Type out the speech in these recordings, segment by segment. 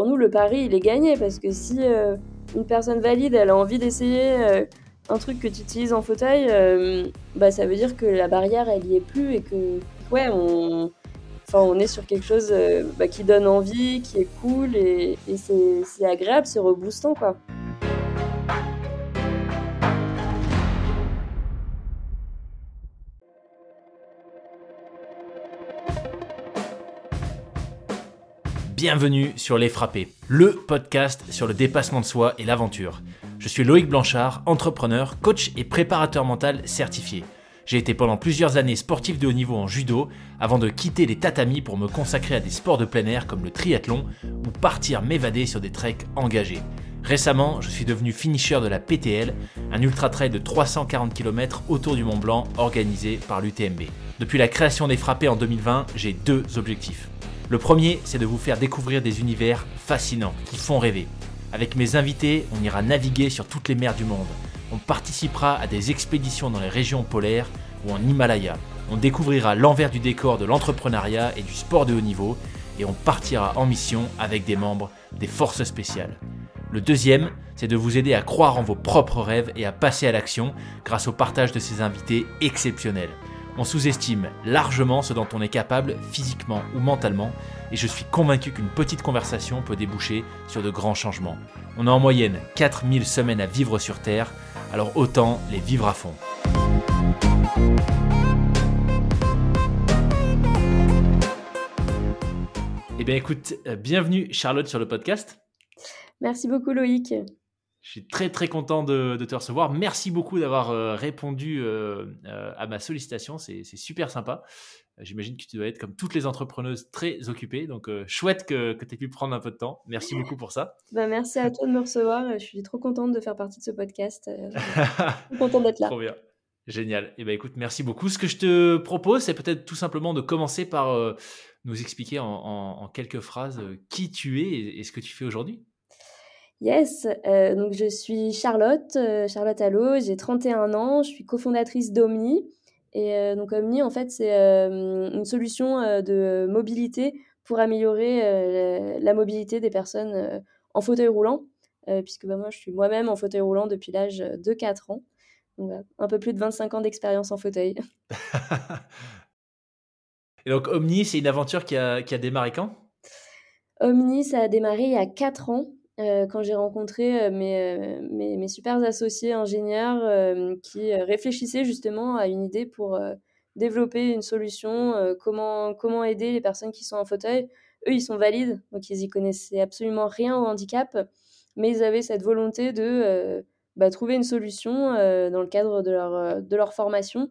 pour nous, le pari, il est gagné parce que si une personne valide, a envie d'essayer un truc que tu utilises en fauteuil, bah, ça veut dire que la barrière, elle y est plus et que, ouais, on, enfin, on est sur quelque chose bah, qui donne envie, qui est cool et, et c'est agréable, c'est reboostant, quoi. Bienvenue sur Les Frappés, le podcast sur le dépassement de soi et l'aventure. Je suis Loïc Blanchard, entrepreneur, coach et préparateur mental certifié. J'ai été pendant plusieurs années sportif de haut niveau en judo avant de quitter les tatamis pour me consacrer à des sports de plein air comme le triathlon ou partir m'évader sur des treks engagés. Récemment, je suis devenu finisher de la PTL, un ultra trail de 340 km autour du Mont Blanc organisé par l'UTMB. Depuis la création des frappés en 2020, j'ai deux objectifs. Le premier, c'est de vous faire découvrir des univers fascinants qui font rêver. Avec mes invités, on ira naviguer sur toutes les mers du monde. On participera à des expéditions dans les régions polaires ou en Himalaya. On découvrira l'envers du décor de l'entrepreneuriat et du sport de haut niveau et on partira en mission avec des membres des forces spéciales. Le deuxième, c'est de vous aider à croire en vos propres rêves et à passer à l'action grâce au partage de ces invités exceptionnels. On sous-estime largement ce dont on est capable physiquement ou mentalement, et je suis convaincu qu'une petite conversation peut déboucher sur de grands changements. On a en moyenne 4000 semaines à vivre sur Terre, alors autant les vivre à fond. Eh bien écoute, euh, bienvenue Charlotte sur le podcast. Merci beaucoup Loïc. Je suis très très content de, te recevoir. Merci beaucoup d'avoir euh, répondu euh, euh, à ma sollicitation. C'est super sympa. J'imagine que tu dois être comme toutes les entrepreneuses très occupées. Donc chouette que, que tu aies pu prendre un peu de temps. Merci beaucoup pour ça. Bah, merci à toi de me recevoir. Je suis trop contente de faire partie de ce podcast. Je contente d'être là. Trop bien. Génial. Et eh ben écoute, merci beaucoup. Ce que je te propose, c'est peut-être tout simplement de commencer par nous expliquer en, en, quelques phrases qui tu es et ce que tu fais aujourd'hui. Yes, euh, donc je suis Charlotte, euh, Charlotte Allo, j'ai 31 ans, je suis cofondatrice d'Omni. Et euh, donc Omni, en fait, c'est une solution de mobilité pour améliorer la, mobilité des personnes en fauteuil roulant, puisque bah, moi, je suis moi-même en fauteuil roulant depuis l'âge de 4 ans. Donc, un peu plus de 25 ans d'expérience en fauteuil. Et donc Omni, c'est une aventure qui a, qui a démarré quand? Omni, ça a démarré il y a 4 ans. Euh, quand j'ai rencontré euh, mes, euh, mes, mes, super associés ingénieurs qui réfléchissaient justement à une idée pour développer une solution, comment, comment aider les personnes qui sont en fauteuil. Eux, ils sont valides, donc ils y connaissaient absolument rien au handicap, mais ils avaient cette volonté de bah, trouver une solution dans le cadre de leur, de leur formation.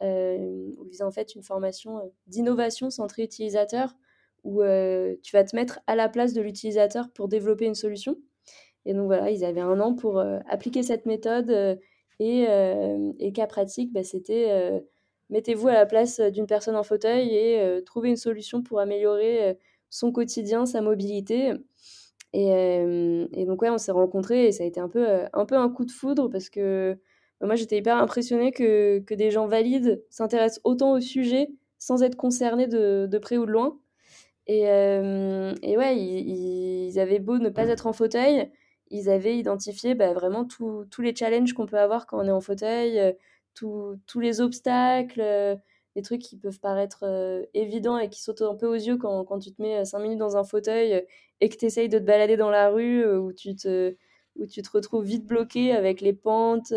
ils faisaient en fait une formation d'innovation centrée utilisateur où euh, tu vas te mettre à la place de l'utilisateur pour développer une solution. Et donc voilà, ils avaient un an pour euh, appliquer cette méthode euh, et, et, cas pratique, bah, c'était mettez-vous à la place d'une personne en fauteuil et trouvez une solution pour améliorer son quotidien, sa mobilité. Et, donc ouais, on s'est rencontrés et ça a été un peu, un peu un coup de foudre parce que bah, moi j'étais hyper impressionnée que, que des gens valides s'intéressent autant au sujet sans être concernés de près ou de loin. Et, et ouais, ils, avaient beau ne pas être en fauteuil, ils avaient identifié bah, vraiment tous les challenges qu'on peut avoir quand on est en fauteuil, tous les obstacles, les trucs qui peuvent paraître évidents et qui sautent un peu aux yeux quand, quand tu te mets 5 minutes dans un fauteuil et que tu essayes de te balader dans la rue où tu te, où tu te retrouves vite bloqué avec les pentes,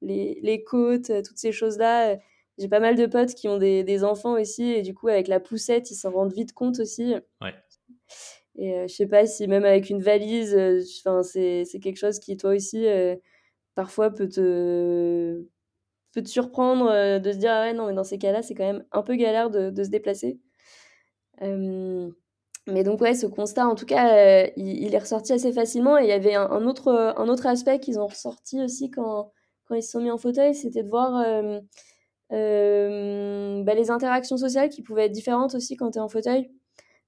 les, les côtes, toutes ces choses-là j'ai pas mal de potes qui ont des, des, enfants aussi, et du coup, avec la poussette, ils s'en rendent vite compte aussi. Ouais. Et euh, je sais pas si même avec une valise, euh, enfin c'est quelque chose qui, toi aussi, euh, parfois peut te, peut te surprendre de se dire, ah ouais, non, mais dans ces cas-là, c'est quand même un peu galère de, de se déplacer. mais donc, ouais, ce constat, en tout cas, il, est ressorti assez facilement. Et il y avait un, un autre, un autre aspect qu'ils ont ressorti aussi quand, quand ils se sont mis en fauteuil, c'était de voir euh, bah, les interactions sociales qui pouvaient être différentes aussi quand tu es en fauteuil.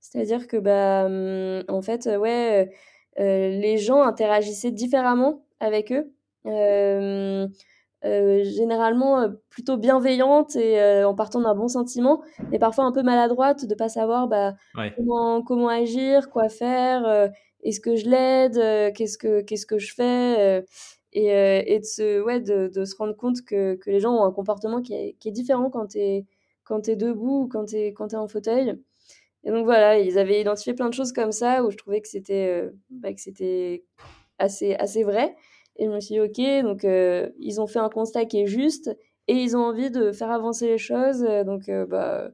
C'est-à-dire que, bah, hum, en fait, euh, ouais, euh, les gens interagissaient différemment avec eux. généralement plutôt bienveillante et en partant d'un bon sentiment, mais parfois un peu maladroite de pas savoir bah, comment, comment agir, quoi faire. est-ce que je l'aide Qu'est-ce que qu'est-ce que je fais et, et, de se ouais de, se rendre compte que, que les gens ont un comportement qui est, qui est différent quand tu es es debout ou quand tu es es en fauteuil. Et donc voilà, ils avaient identifié plein de choses comme ça où je trouvais que c'était bah, que c'était assez assez vrai. Et je me suis dit, OK, donc ils ont fait un constat qui est juste et ils ont envie de faire avancer les choses. donc, bah,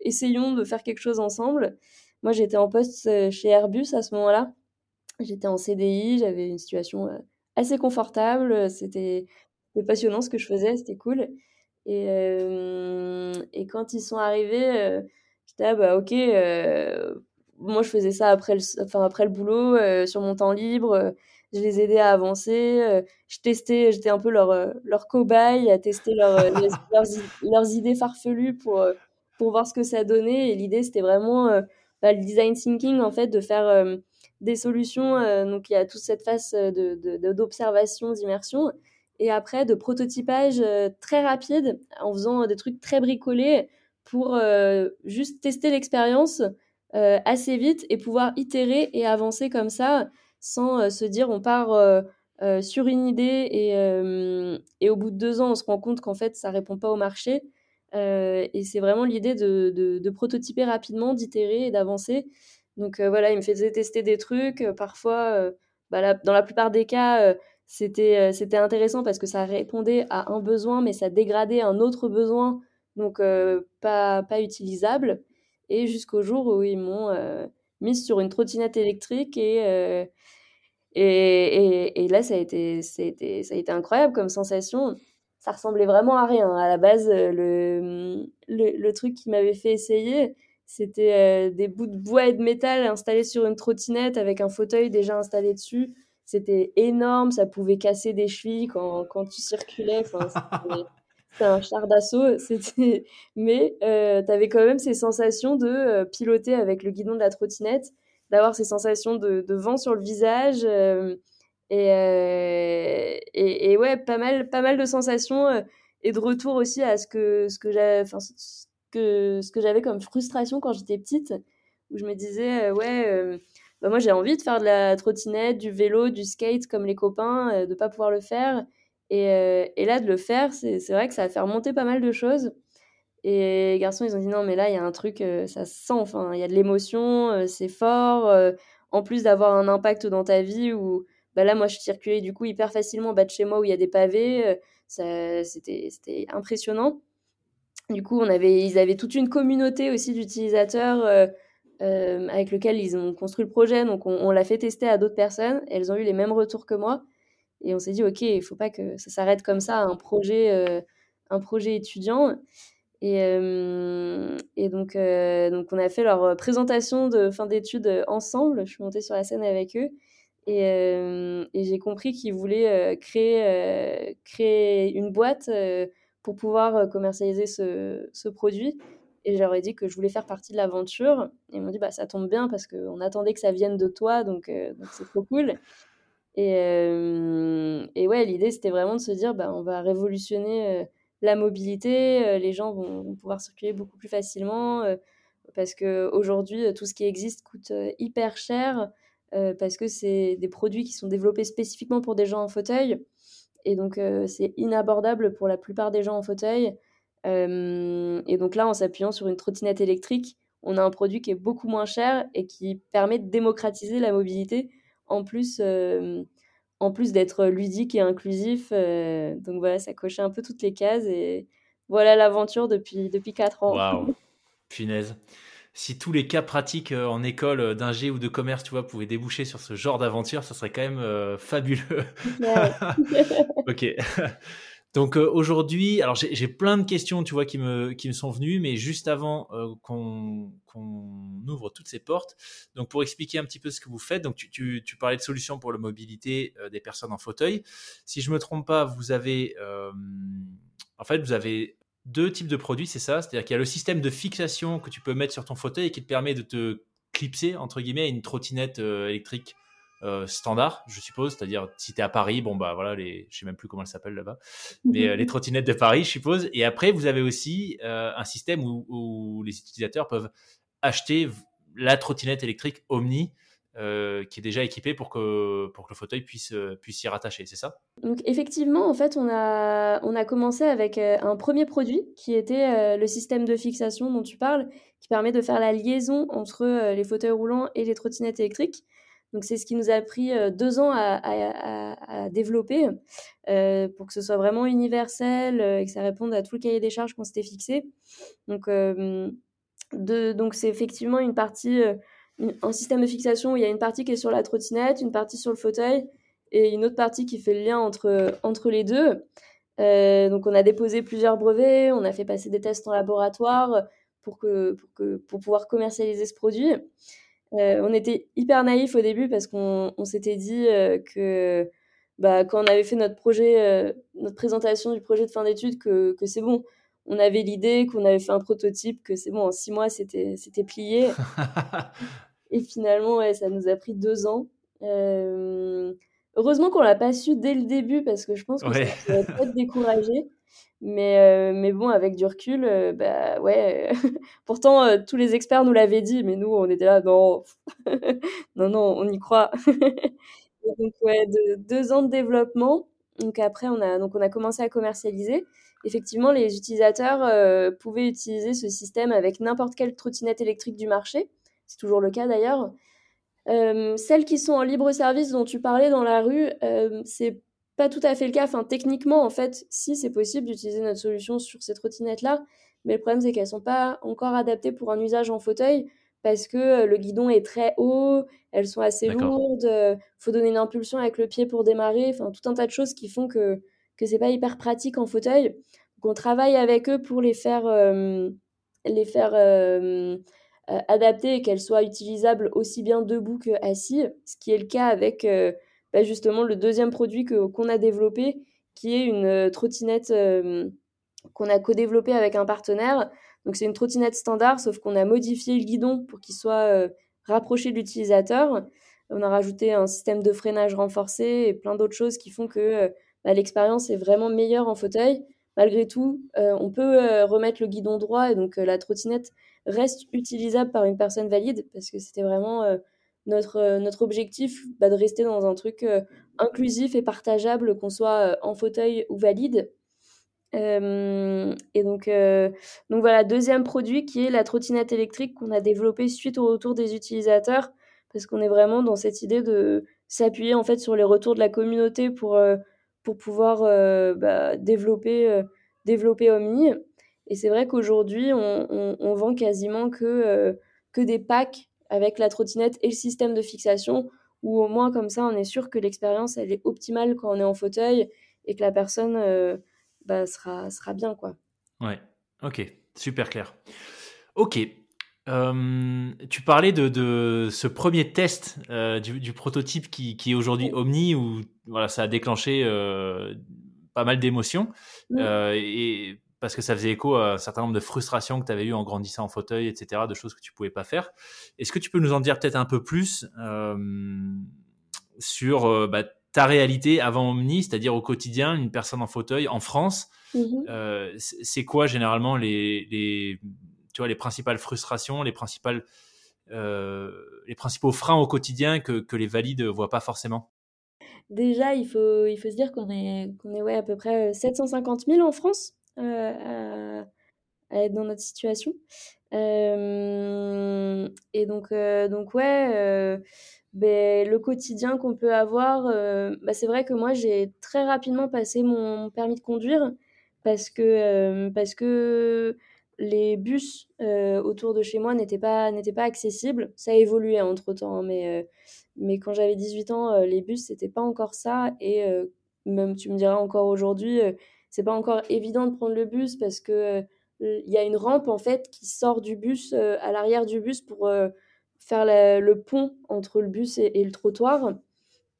essayons de faire quelque chose ensemble. Moi, j'étais en poste chez Airbus à ce moment-là. J'étais en CDI, j'avais une situation assez confortable. C'était passionnant ce que je faisais, c'était cool. Et, et quand ils sont arrivés, j'étais ah bah ok, moi je faisais ça après le, enfin, après le boulot, sur mon temps libre je les aidais à avancer. Je testais, j'étais un peu leur, leur cobaye à tester leur, euh, leurs, leurs, idées farfelues pour, pour voir ce que ça donnait. Et l'idée, c'était vraiment bah, le design thinking, en fait, de faire des solutions. donc, il y a toute cette phase d'observation, de, d'immersion. Et après, de prototypage très rapide en faisant des trucs très bricolés pour juste tester l'expérience assez vite et pouvoir itérer et avancer comme ça sans euh, se dire on part euh, euh, sur une idée et, et, au bout de deux ans, on se rend compte qu'en fait, ça répond pas au marché. et c'est vraiment l'idée de, de, prototyper rapidement, d'itérer et d'avancer. Donc voilà, il me faisait tester des trucs. Parfois, bah, dans la plupart des cas, c'était c'était intéressant parce que ça répondait à un besoin, mais ça dégradait un autre besoin, donc pas, pas utilisable. Et jusqu'au jour où ils m'ont mise sur une trottinette électrique et, euh, et, et, là, ça a, été, ça, ça a été incroyable comme sensation. Ça ressemblait vraiment à rien. À la base, euh, le, le, le truc qui m'avait fait essayer, c'était euh, des bouts de bois et de métal installés sur une trottinette avec un fauteuil déjà installé dessus. C'était énorme, ça pouvait casser des chevilles quand, quand tu circulais. Enfin, c'était un char d'assaut, c'était. Mais euh, tu avais quand même ces sensations de euh, piloter avec le guidon de la trottinette, d'avoir ces sensations de, de, vent sur le visage. Euh, et, et, et, ouais, pas mal, pas mal de sensations et de retour aussi à ce que, ce que j'avais, ce que, ce que j'avais comme frustration quand j'étais petite, où je me disais, ouais, bah moi j'ai envie de faire de la trottinette, du vélo, du skate comme les copains, de pas pouvoir le faire. Et, euh, là, de le faire, c'est vrai que ça a fait remonter pas mal de choses. Et les garçons, ils ont dit non, mais là, il y a un truc, euh, ça se sent, enfin, il y a de l'émotion, euh, c'est fort. en plus d'avoir un impact dans ta vie où, bah là, moi, je circulais du coup hyper facilement bas de chez moi où il y a des pavés. C'était impressionnant. Du coup, ils avaient toute une communauté aussi d'utilisateurs avec lequel ils ont construit le projet. Donc, on, l'a fait tester à d'autres personnes. elles ont eu les mêmes retours que moi. Et on s'est dit, OK, il ne faut pas que ça s'arrête comme ça un projet, euh, un projet étudiant. Et, euh, donc, euh, on a fait leur présentation de fin d'études ensemble. Je suis montée sur la scène avec eux. Et, j'ai compris qu'ils voulaient créer une boîte pour pouvoir commercialiser ce, produit. Et je leur ai dit que je voulais faire partie de l'aventure. Et ils m'ont dit, bah, ça tombe bien parce qu'on attendait que ça vienne de toi, donc donc c'est trop cool. Et, euh, et ouais, l'idée, c'était vraiment de se dire, bah, on va révolutionner euh, la mobilité, euh, les gens vont, pouvoir circuler beaucoup plus facilement, parce qu'aujourd'hui, tout ce qui existe coûte hyper cher, parce que c'est des produits qui sont développés spécifiquement pour des gens en fauteuil, et donc c'est inabordable pour la plupart des gens en fauteuil. et donc là, en s'appuyant sur une trottinette électrique, on a un produit qui est beaucoup moins cher et qui permet de démocratiser la mobilité en plus, euh, en plus d'être ludique et inclusif. Euh, donc voilà, ça cochait un peu toutes les cases et voilà l'aventure depuis, depuis 4 ans. Waouh, finesse. Si tous les cas pratiques euh, en école d'ingé ou de commerce, tu vois, pouvaient déboucher sur ce genre d'aventure, ça serait quand même fabuleux. ok. Donc euh, aujourd'hui, alors j'ai plein de questions, tu vois, qui me, qui me sont venues, mais juste avant euh, qu'on ouvre toutes ces portes, donc pour expliquer un petit peu ce que vous faites, donc tu, tu, tu parlais de solutions pour la mobilité euh, des personnes en fauteuil. Si je me trompe pas, vous avez, en fait, vous avez deux types de produits, c'est ça? C'est-à-dire qu'il y a le système de fixation que tu peux mettre sur ton fauteuil et qui te permet de te clipser, entre guillemets, à une trottinette électrique euh, standard, je suppose. C'est-à-dire, si tu es à Paris, bon, bah voilà, les, je sais même plus comment elles s'appellent là-bas, mais euh, les trottinettes de Paris, je suppose. Et après, vous avez aussi euh, un système où, les utilisateurs peuvent acheter la trottinette électrique Omni euh, qui est déjà équipé pour que, pour que le fauteuil puisse, euh, puisse s'y rattacher, c'est ça? Donc effectivement, en fait, on a, on a commencé avec euh, un premier produit qui était le système de fixation dont tu parles, qui permet de faire la liaison entre les fauteuils roulants et les trottinettes électriques. Donc c'est ce qui nous a pris deux ans à, développer pour que ce soit vraiment universel et que ça réponde à tout le cahier des charges qu'on s'était fixé. Donc donc c'est effectivement une partie un système de fixation où il y a une partie qui est sur la trottinette, une partie sur le fauteuil et une autre partie qui fait le lien entre, entre les deux. Euh, donc on a déposé plusieurs brevets, on a fait passer des tests en laboratoire pour, que, pour, que, pour pouvoir commercialiser ce produit. Euh, on était hyper naïf au début parce qu'on on, s'était dit euh, que bah, quand on avait fait notre projet, notre présentation du projet de fin d'études, que, que c'est bon. On avait l'idée qu'on avait fait un prototype, que c'est bon, en six mois, c'était plié. Et finalement, ouais, ça nous a pris deux ans. Euh, heureusement qu'on l'a pas su dès le début parce que je pense que ça pourrait être découragé. Mais, euh, mais bon, avec du recul, euh, bah ouais. Pourtant, tous les experts nous l'avaient dit, mais nous, on était là, non, non, non, on y croit. donc, ouais, deux ans de développement. Donc après, on a, donc on a commencé à commercialiser. Effectivement, les utilisateurs pouvaient utiliser ce système avec n'importe quelle trottinette électrique du marché c'est toujours le cas d'ailleurs. Euh, celles qui sont en libre service dont tu parlais dans la rue, euh, c'est pas tout à fait le cas. Enfin, techniquement, en fait, si c'est possible d'utiliser notre solution sur ces trottinettes-là, mais le problème c'est qu'elles sont pas encore adaptées pour un usage en fauteuil parce que euh, le guidon est très haut, elles sont assez lourdes, il faut donner une impulsion avec le pied pour démarrer, enfin tout un tas de choses qui font que que c'est pas hyper pratique en fauteuil. Donc on travaille avec eux pour les faire les faire euh, adaptée et qu'elle soit utilisable aussi bien debout que assis, ce qui est le cas avec euh, bah, justement le deuxième produit que, qu'on a développé, qui est une euh, trottinette qu'on a co-développé avec un partenaire. Donc c'est une trottinette standard, sauf qu'on a modifié le guidon pour qu'il soit rapproché de l'utilisateur. On a rajouté un système de freinage renforcé et plein d'autres choses qui font que bah, l'expérience est vraiment meilleure en fauteuil. Malgré tout, on peut remettre le guidon droit et donc la trottinette reste utilisable par une personne valide parce que c'était vraiment euh, notre, euh, objectif bah, de rester dans un truc euh, inclusif et partageable, qu'on soit en fauteuil ou valide. et donc, donc voilà, deuxième produit qui est la trottinette électrique qu'on a développée suite au retour des utilisateurs, parce qu'on est vraiment dans cette idée de s'appuyer en fait sur les retours de la communauté pour, pour pouvoir bah, développer, développer Omni. Et c'est vrai qu'aujourd'hui, on, vend quasiment que, euh, que des packs avec la trottinette et le système de fixation, où au moins comme ça, on est sûr que l'expérience, elle est optimale quand on est en fauteuil et que la personne euh, bah, sera, sera bien. Quoi. Ouais, ok, super clair. Ok, euh, tu parlais de, de, ce premier test du, prototype qui, qui est aujourd'hui Omni, où voilà, ça a déclenché pas mal d'émotions. et parce que ça faisait écho à un certain nombre de frustrations que tu avais eues en grandissant en fauteuil, etc., de choses que tu pouvais pas faire. Est-ce que tu peux nous en dire peut-être un peu plus euh, sur euh, bah, ta réalité avant Omni, c'est-à-dire au quotidien, une personne en fauteuil en France mmh euh, C'est quoi généralement les, les, tu vois, les principales frustrations, les, principales, les principaux freins au quotidien que, que les valides voient pas forcément Déjà, il faut, il faut se dire qu'on est, qu'on est ouais, à peu près 750 000 en France euh, à, être dans notre situation. Euh, et donc, euh, donc ouais, ben, le quotidien qu'on peut avoir, bah, c'est vrai que moi, j'ai très rapidement passé mon permis de conduire parce que, parce que les bus autour de chez moi n'étaient pas, pas accessibles. Ça a évolué entre-temps, hein, mais, mais quand j'avais 18 ans, les bus, c'était pas encore ça. Et même, tu me diras encore aujourd'hui, c'est pas encore évident de prendre le bus parce que euh, il y a une rampe en fait qui sort du bus euh, à l'arrière du bus pour euh, faire le pont entre le bus et, le trottoir.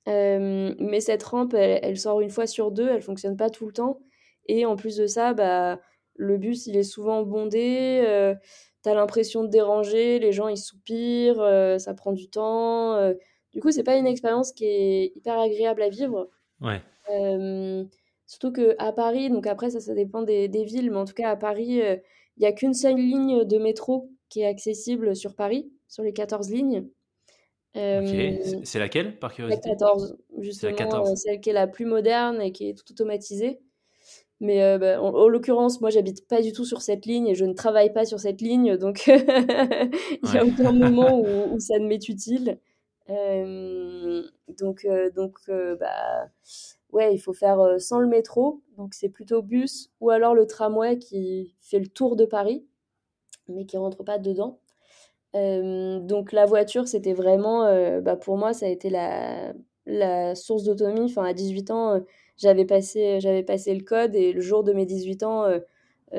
mais cette rampe, elle, sort une fois sur deux, elle fonctionne pas tout le temps. Et en plus de ça, bah, le bus, il est souvent bondé, tu as l'impression de déranger, les gens, ils soupirent, ça prend du temps. du coup, c'est pas une expérience qui est hyper agréable à vivre. Ouais. Surtout qu'à Paris, donc après ça, ça dépend des, villes, mais en tout cas à Paris, euh, il n'y a qu'une seule ligne de métro qui est accessible sur Paris, sur les 14 lignes. C'est laquelle, par curiosité? La 14, justement, la 14. celle qui est la plus moderne et qui est tout automatisée. Mais bah, en, l'occurrence, moi, j'habite pas du tout sur cette ligne et je ne travaille pas sur cette ligne, donc il n'y a aucun moment où, où, ça ne m'est utile. donc, donc bah, ouais, il faut faire sans le métro, donc c'est plutôt bus ou alors le tramway qui fait le tour de Paris, mais qui rentre pas dedans. donc la voiture, c'était vraiment, bah, pour moi, ça a été la, la source d'autonomie. Enfin, à 18 ans, j'avais passé, j'avais passé le code et le jour de mes 18 ans,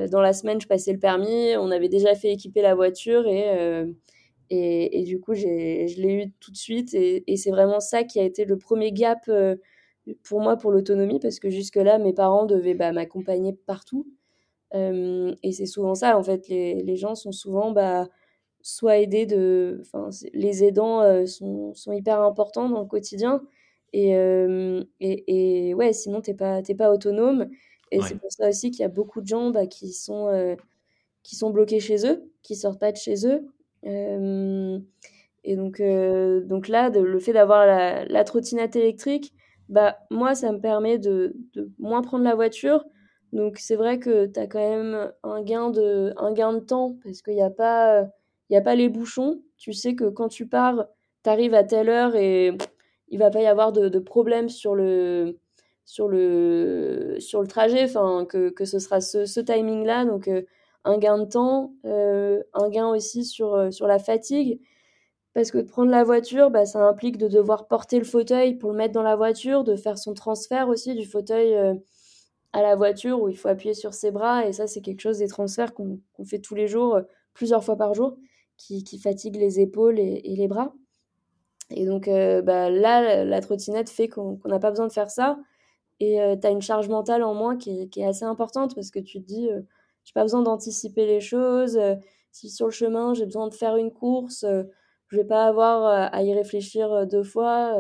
dans la semaine, je passais le permis. On avait déjà fait équiper la voiture et, et, et, du coup, je l'ai eu tout de suite. Et, c'est vraiment ça qui a été le premier gap pour moi pour l'autonomie parce que jusque-là, mes parents devaient bah, m'accompagner partout. et c'est souvent ça, en fait, les, les gens sont souvent bah, soit aidés de. Les aidants sont, sont, hyper importants dans le quotidien. Et, et, et, ouais, sinon, t'es pas, pas autonome. Et c'est pour ça aussi qu'il y a beaucoup de gens bah, qui, sont, qui sont bloqués chez eux, qui sortent pas de chez eux. et donc, donc là, de, le fait d'avoir la, la, trottinette électrique, bah, moi, ça me permet de, de moins prendre la voiture. Donc, c'est vrai que tu as quand même un gain de, un gain de temps parce qu'il n'y a, pas, y a pas les bouchons. Tu sais que quand tu pars, tu arrives à telle heure et il va pas y avoir de, de problème sur le, sur le, sur le trajet, enfin, que, que ce sera ce, ce timing-là. Donc, euh, un gain de temps, euh, un gain aussi sur, euh, sur la fatigue. Parce que de prendre la voiture, bah, ça implique de devoir porter le fauteuil pour le mettre dans la voiture, de faire son transfert aussi du fauteuil à la voiture où il faut appuyer sur ses bras. Et ça, c'est quelque chose des transferts qu'on fait tous les jours, plusieurs fois par jour, qui, qui fatigue les épaules et les bras. Et donc bah, là, la, trottinette fait qu'on n'a pas besoin de faire ça. Et tu as une charge mentale en moins qui est, qui est, assez importante parce que tu te dis, j'ai pas besoin d'anticiper les choses. si sur le chemin, j'ai besoin de faire une course, je vais pas avoir à y réfléchir deux fois.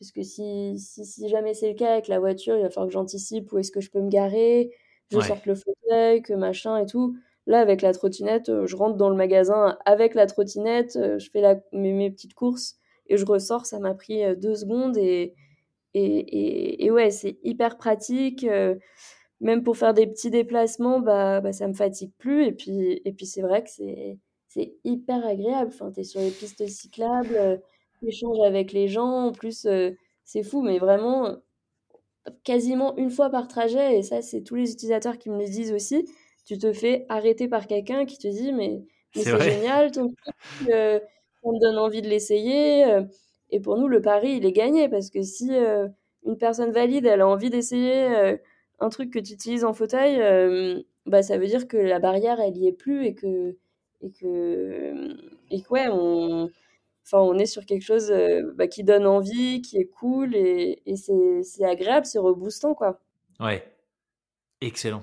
parce que si, si, si jamais c'est le cas avec la voiture, il va falloir que j'anticipe où est-ce que je peux me garer, je sorte le fauteuil, que machin et tout. Là, avec la trottinette, je rentre dans le magasin avec la trottinette, je fais la, mes, mes petites courses et je ressors, ça m'a pris deux secondes et, et, et, ouais, c'est hyper pratique. même pour faire des petits déplacements, bah, bah, ça me fatigue plus. Et puis, et puis c'est vrai que c'est, c'est hyper agréable. Enfin, tu es sur les pistes cyclables, tu échanges avec les gens. En plus, c'est fou, mais vraiment, quasiment une fois par trajet, et ça, c'est tous les utilisateurs qui me le disent aussi, tu te fais arrêter par quelqu'un qui te dit, mais, c'est génial, ton truc, on me donne envie de l'essayer. Euh, et pour nous, le pari, il est gagné parce que si euh, une personne valide, elle a envie d'essayer euh, un truc que tu utilises en fauteuil, bah, ça veut dire que la barrière, elle y est plus et que, et que, et que ouais, on, enfin, on est sur quelque chose bah, qui donne envie, qui est cool et, et c'est agréable, c'est reboostant, quoi. Ouais, excellent.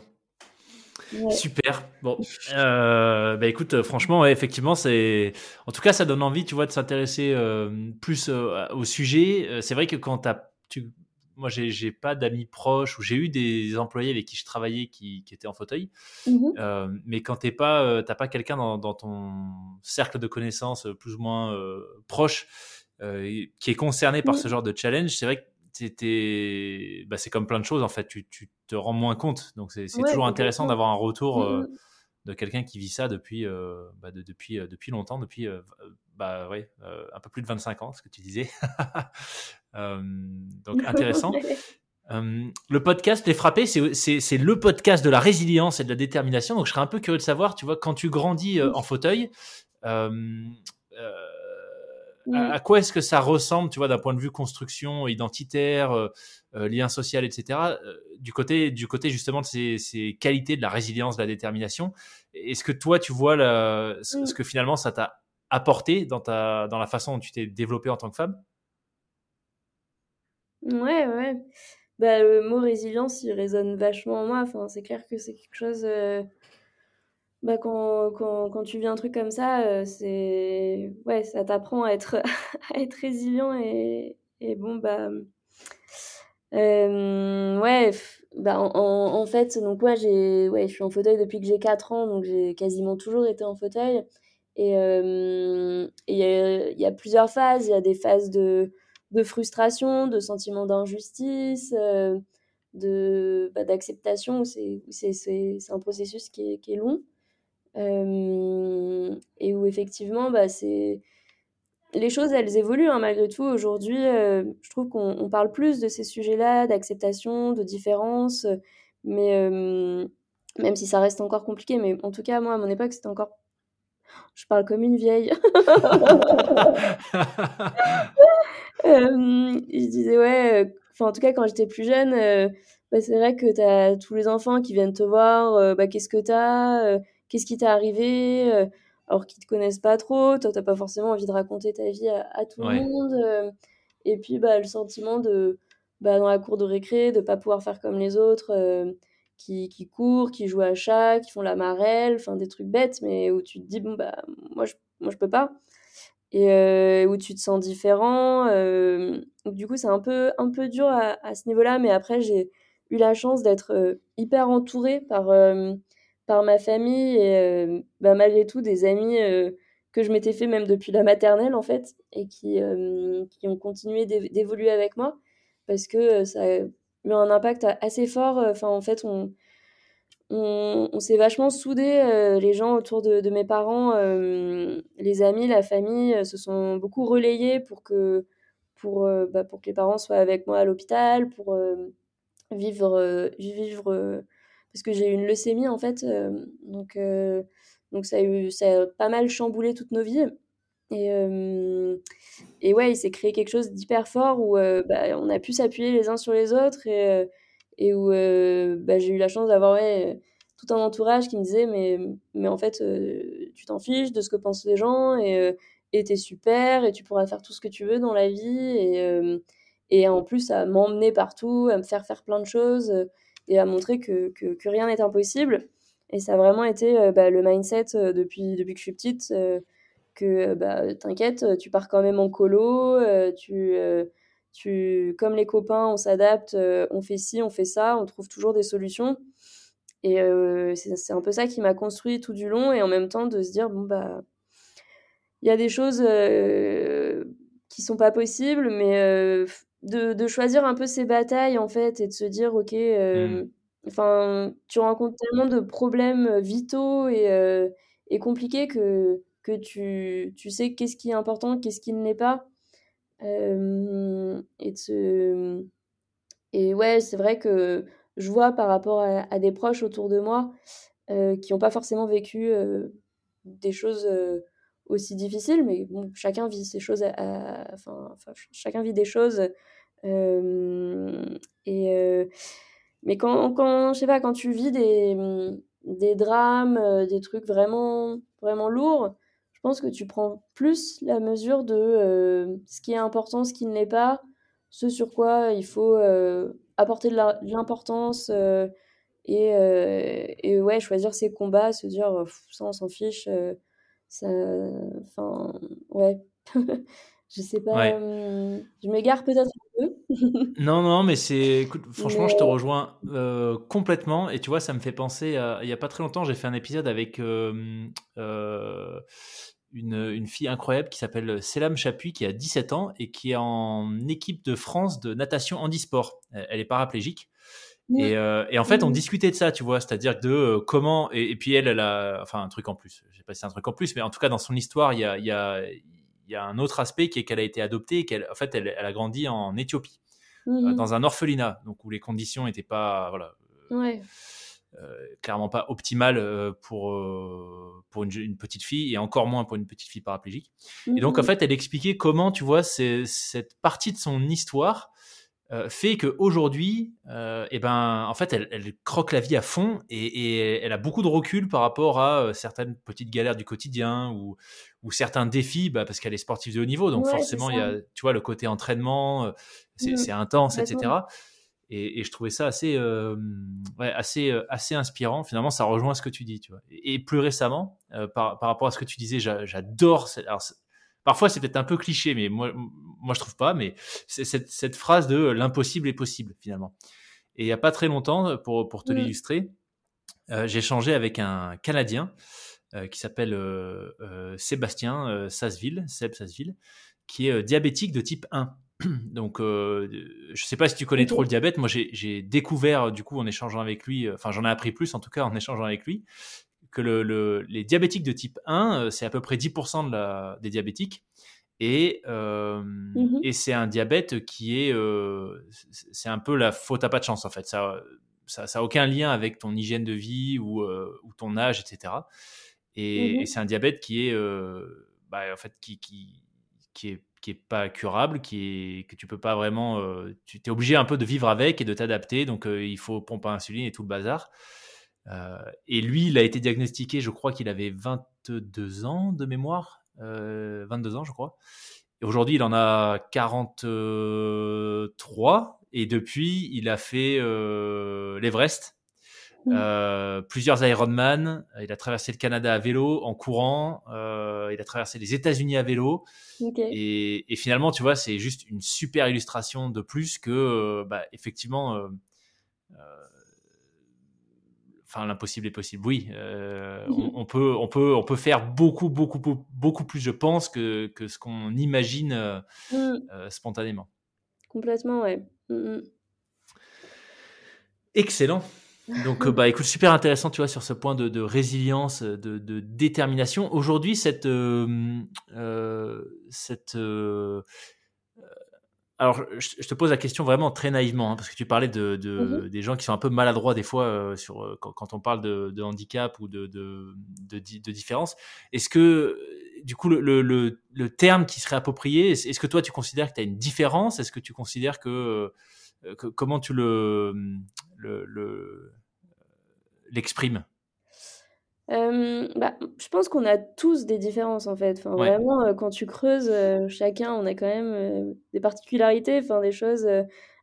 Super. Bon, euh, bah écoute, euh, franchement, effectivement, c'est, en tout cas, ça donne envie, tu vois, de s'intéresser euh, plus au sujet. C'est vrai que quand t'as, tu, moi, j'ai pas d'amis proches ou j'ai eu des employés avec qui je travaillais qui, qui étaient en fauteuil, mmh mais quand t'es pas, t'as pas quelqu'un dans, dans, ton cercle de connaissances plus ou moins proche qui est concerné par mmh. ce genre de challenge, c'est vrai que bah, c'est comme plein de choses en fait, tu, tu, te rends moins compte. Donc c'est toujours intéressant d'avoir un retour euh, mmh de quelqu'un qui vit ça depuis, euh, bah, depuis, euh, depuis longtemps, depuis bah, ouais, un peu plus de 25 ans, ce que tu disais. donc intéressant. le podcast Les Frappés, c'est le podcast de la résilience et de la détermination. Donc je serais un peu curieux de savoir, tu vois, quand tu grandis en fauteuil, à, quoi est-ce que ça ressemble, tu vois, d'un point de vue construction identitaire, euh, euh, lien social, etc. Euh, du côté, du côté justement de ces, ces, qualités de la résilience, de la détermination? Est-ce que toi, tu vois la, ce, mm. que finalement ça t'a apporté dans ta, dans la façon dont tu t'es développée en tant que femme? Ouais, ouais. Bah, le mot résilience, il résonne vachement en moi. Enfin, c'est clair que c'est quelque chose bah, quand, quand, quand, tu vis un truc comme ça, euh, ouais, ça t'apprend à être, à être résilient et, et bon, bah, euh, ouais, bah, en, en, fait, donc, ouais, ouais, je suis en fauteuil depuis que j'ai 4 ans, donc j'ai quasiment toujours été en fauteuil. Et il y, y, a plusieurs phases. Il y a des phases de, de frustration, de sentiment d'injustice, de bah, d'acceptation. C'est un processus qui est, qui est long. Et où effectivement, bah, c'est les choses, elles évoluent hein, malgré tout. Aujourd'hui, euh, je trouve qu'on parle plus de ces sujets-là, d'acceptation, de différence, mais euh, même si ça reste encore compliqué. Mais en tout cas, moi, à mon époque, c'était encore. Je parle comme une vieille. Euh, je disais, ouais, enfin, en tout cas, quand j'étais plus jeune, bah, c'est vrai que tu as tous les enfants qui viennent te voir, bah, qu'est-ce que tu as, qu'est-ce qui t'est arrivé alors qu'ils te connaissent pas trop. Toi, t'as pas forcément envie de raconter ta vie à, tout le monde. Euh. et puis, bah, le sentiment de, bah, dans la cour de récré, de pas pouvoir faire comme les autres, euh, qui, qui, courent, qui jouent à chat, qui font la marelle, enfin des trucs bêtes, mais où tu te dis, bon, bah, moi, je, moi, je peux pas. Et euh, où tu te sens différent. du coup, c'est un peu, un peu dur à, à ce niveau-là, mais après, j'ai eu la chance d'être hyper entourée par par ma famille et bah, malgré tout des amis que je m'étais fait même depuis la maternelle en fait et qui, qui ont continué d'évoluer avec moi parce que ça a eu un impact assez fort. Enfin, en fait, on, on, s'est vachement soudés, les gens autour de, de mes parents, les amis, la famille se sont beaucoup relayés pour que, pour, bah, pour que les parents soient avec moi à l'hôpital, pour vivre, vivre parce que j'ai eu une leucémie en fait. Euh, donc, euh, donc ça a, eu, ça a pas mal chamboulé toutes nos vies. Et, euh, et ouais, il s'est créé quelque chose d'hyper fort où bah, on a pu s'appuyer les uns sur les autres et, et où bah, j'ai eu la chance d'avoir ouais, tout un entourage qui me disait mais, mais en fait, tu t'en fiches de ce que pensent les gens et et t'es super et tu pourras faire tout ce que tu veux dans la vie et, et en plus à m'emmener partout, à me faire faire plein de choses et à montrer que, que, rien n'est impossible. Et ça a vraiment été euh, bah, le mindset euh, depuis, depuis que je suis petite, euh, que bah, t'inquiète, tu pars quand même en colo, tu, tu, comme les copains, on s'adapte, on fait ci, on fait ça, on trouve toujours des solutions. Et c'est un peu ça qui m'a construit tout du long, et en même temps de se dire, bon, bah, il y a des choses qui sont pas possibles, mais de, de, choisir un peu ses batailles en fait et de se dire ok euh, mmh. enfin tu rencontres tellement de problèmes euh, vitaux et, euh, et compliqués que, que tu, tu sais qu'est-ce qui est important qu'est-ce qui ne l'est pas et de et ouais c'est vrai que je vois par rapport à, des proches autour de moi qui n'ont pas forcément vécu des choses aussi difficiles mais chacun vit ses choses enfin, chacun vit des choses et, mais quand, quand, je sais pas, quand tu vis des, des drames, des trucs vraiment, vraiment lourds, je pense que tu prends plus la mesure de ce qui est important, ce qui ne l'est pas, ce sur quoi il faut apporter de l'importance et, et, ouais, choisir ses combats, se dire ça on s'en fiche, ça, enfin ouais. Je sais pas, je m'égare peut-être un peu. non, non, mais c'est. Franchement, je te rejoins euh, complètement. Et tu vois, ça me fait penser à. Il n'y a pas très longtemps, j'ai fait un épisode avec euh, une, une, fille incroyable qui s'appelle Selam Chapuis, qui a 17 ans et qui est en équipe de France de natation handisport. Elle est paraplégique. Et, et, en fait, on discutait de ça, tu vois, c'est-à-dire de comment. Et, puis elle, elle a. Enfin, un truc en plus. Je sais pas si c'est un truc en plus, mais en tout cas, dans son histoire, il y a, y a y a un autre aspect qui est qu'elle a été adoptée et qu'elle en fait elle, a grandi en Éthiopie euh, mhm. dans un orphelinat donc où les conditions n'étaient pas voilà euh, euh, clairement pas optimales pour pour une, petite fille et encore moins pour une petite fille paraplégique et donc en mhm. fait elle expliquait comment tu vois cette partie de son histoire euh, fait qu'aujourd'hui, euh, eh ben, en fait, elle, croque la vie à fond et, elle a beaucoup de recul par rapport à euh, certaines petites galères du quotidien ou, ou certains défis, bah, parce qu'elle est sportive de haut niveau. Donc forcément, il y a, tu vois, le côté entraînement, c'est mmh. intense, etc. Et, je trouvais ça assez, assez, assez inspirant. Finalement, ça rejoint ce que tu dis, tu vois. Et, plus récemment, par, par, rapport à ce que tu disais, j'adore. Parfois, c'est peut-être un peu cliché, mais moi, moi je trouve pas. Mais c'est cette, phrase de l'impossible est possible finalement. Et il y a pas très longtemps, pour, pour te mmh. l'illustrer, euh, j'ai échangé avec un Canadien qui s'appelle Sébastien Sasseville, Seb Sasseville, qui est diabétique de type 1. Donc, je ne sais pas si tu connais trop le diabète. Moi, j'ai découvert, du coup, en échangeant avec lui, enfin, j'en ai appris plus, en tout cas, en échangeant avec lui, que le, les diabétiques de type 1, c'est à peu près 10% de la, des diabétiques. Et, mmh et c'est un diabète qui est. c'est un peu la faute à pas de chance, en fait. Ça ça n'a aucun lien avec ton hygiène de vie ou, ou ton âge, etc. Mmh et, c'est un diabète qui est. Bah, en fait, qui, qui, qui est qui est pas curable, qui est que tu peux pas vraiment, tu es obligé un peu de vivre avec et de t'adapter. Donc il faut pomper insuline et tout le bazar. Et lui, il a été diagnostiqué, je crois qu'il avait 22 ans de mémoire, 22 ans, je crois. Et aujourd'hui, il en a 43. Et depuis, il a fait euh, l'Everest, mmh. euh, plusieurs Ironman. Il a traversé le Canada à vélo, en courant. Euh, il a traversé les États-Unis à vélo. Et, finalement, tu vois, c'est juste une super illustration de plus que, bah, effectivement, enfin l'impossible est possible. Oui, mmh. on, peut, on peut, on peut faire beaucoup, beaucoup, beaucoup plus, je pense, que, que ce qu'on imagine mmh. spontanément. Complètement, ouais. Mmh, mmh. Excellent. Donc, euh, bah, écoute, super intéressant, tu vois, sur ce point de, résilience, de, détermination. Aujourd'hui, cette, euh, euh, cette, alors, je, te pose la question vraiment très naïvement, hein, parce que tu parlais de, mmh des gens qui sont un peu maladroits des fois sur quand, on parle de, handicap ou de, de, différence. Est-ce que du coup, le, le, le, terme qui serait approprié, est-ce que toi, tu considères que tu as une différence? Est-ce que tu considères que, euh, comment tu le, l'exprimes? Euh, bah, je pense qu'on a tous des différences en fait. Enfin, Vraiment, euh, quand tu creuses, chacun, on a quand même des particularités, enfin, des choses.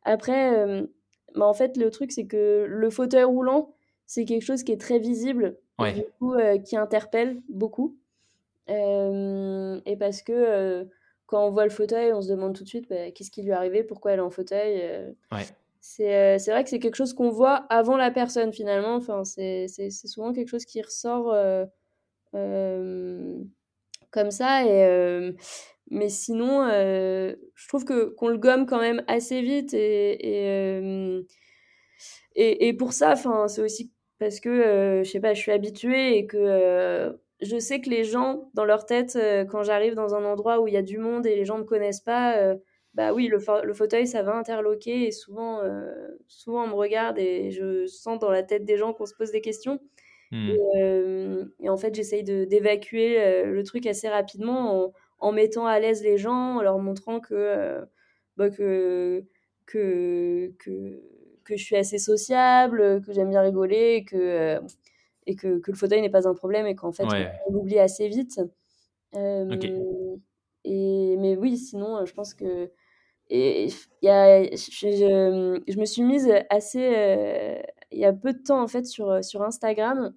Après, bah, en fait, le truc, c'est que le fauteuil roulant, c'est quelque chose qui est très visible, et du coup, qui interpelle beaucoup. et parce que quand on voit le fauteuil, on se demande tout de suite bah, qu'est-ce qui lui est arrivé, pourquoi elle est en fauteuil? C'est vrai que c'est quelque chose qu'on voit avant la personne finalement. Enfin, c'est souvent quelque chose qui ressort comme ça. Et, mais sinon, je trouve que qu'on le gomme quand même assez vite. Et, et, et, pour ça, c'est aussi parce que je sais pas, je suis habituée et que je sais que les gens, dans leur tête, euh, quand j'arrive dans un endroit où il y a du monde et les gens ne me connaissent pas, euh, bah oui, le, le, fauteuil, ça va interloquer et souvent, euh, souvent on me regarde et je sens dans la tête des gens qu'on se pose des questions. Hmm. Et, en fait, j'essaye d'évacuer le truc assez rapidement en, en mettant à l'aise les gens, en leur montrant que, bah, que, que, que, que, je suis assez sociable, que j'aime bien rigoler, que et que, que le fauteuil n'est pas un problème et qu'en fait on l'oublie assez vite. Euh, et, mais oui, sinon, je pense que et y a, je, je, me suis mise assez euh, il y a peu de temps en fait sur, sur Instagram.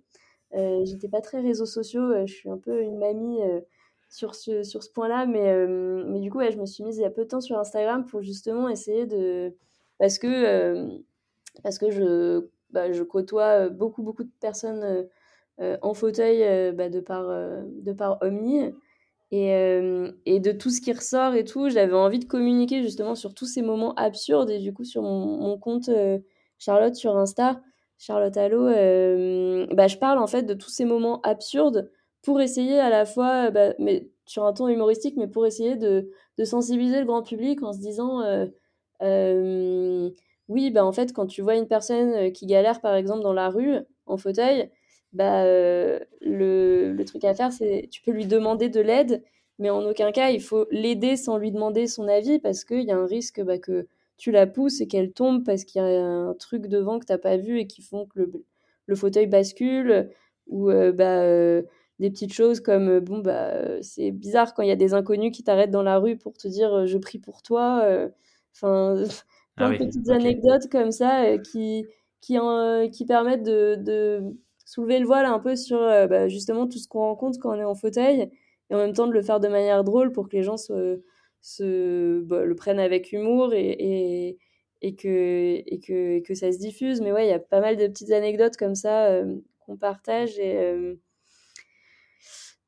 Euh, J'étais pas très réseaux sociaux, je suis un peu une mamie sur ce, sur ce point-là, mais, mais du coup, je me suis mise il y a peu de temps sur Instagram pour justement essayer de. Parce que, parce que je bah, je côtoie beaucoup, beaucoup de personnes en fauteuil bah, de, par, de par Omni. Et, et, de tout ce qui ressort et tout, j'avais envie de communiquer justement sur tous ces moments absurdes. Et du coup, sur mon, compte Charlotte sur Insta, Charlotte Allo, bah, je parle en fait de tous ces moments absurdes pour essayer à la fois, bah, mais sur un ton humoristique, mais pour essayer de, de sensibiliser le grand public en se disant oui, bah, en fait, quand tu vois une personne qui galère, par exemple, dans la rue, en fauteuil, bah, le, le, truc à faire, c'est tu peux lui demander de l'aide, mais en aucun cas, il faut l'aider sans lui demander son avis, parce qu'il y a un risque bah, que tu la pousses et qu'elle tombe parce qu'il y a un truc devant que tu n'as pas vu et qui font que le, le fauteuil bascule, ou bah, des petites choses comme, bon, bah, c'est bizarre quand il y a des inconnus qui t'arrêtent dans la rue pour te dire, je prie pour toi. Enfin plein de ah petites anecdotes comme ça euh, qui, qui, euh, qui permettent de, de, soulever le voile un peu sur euh, bah, justement tout ce qu'on rencontre quand on est en fauteuil et en même temps de le faire de manière drôle pour que les gens se, bah, le prennent avec humour et, et, et, que, et, que, que ça se diffuse. Mais ouais, il y a pas mal de petites anecdotes comme ça qu'on partage et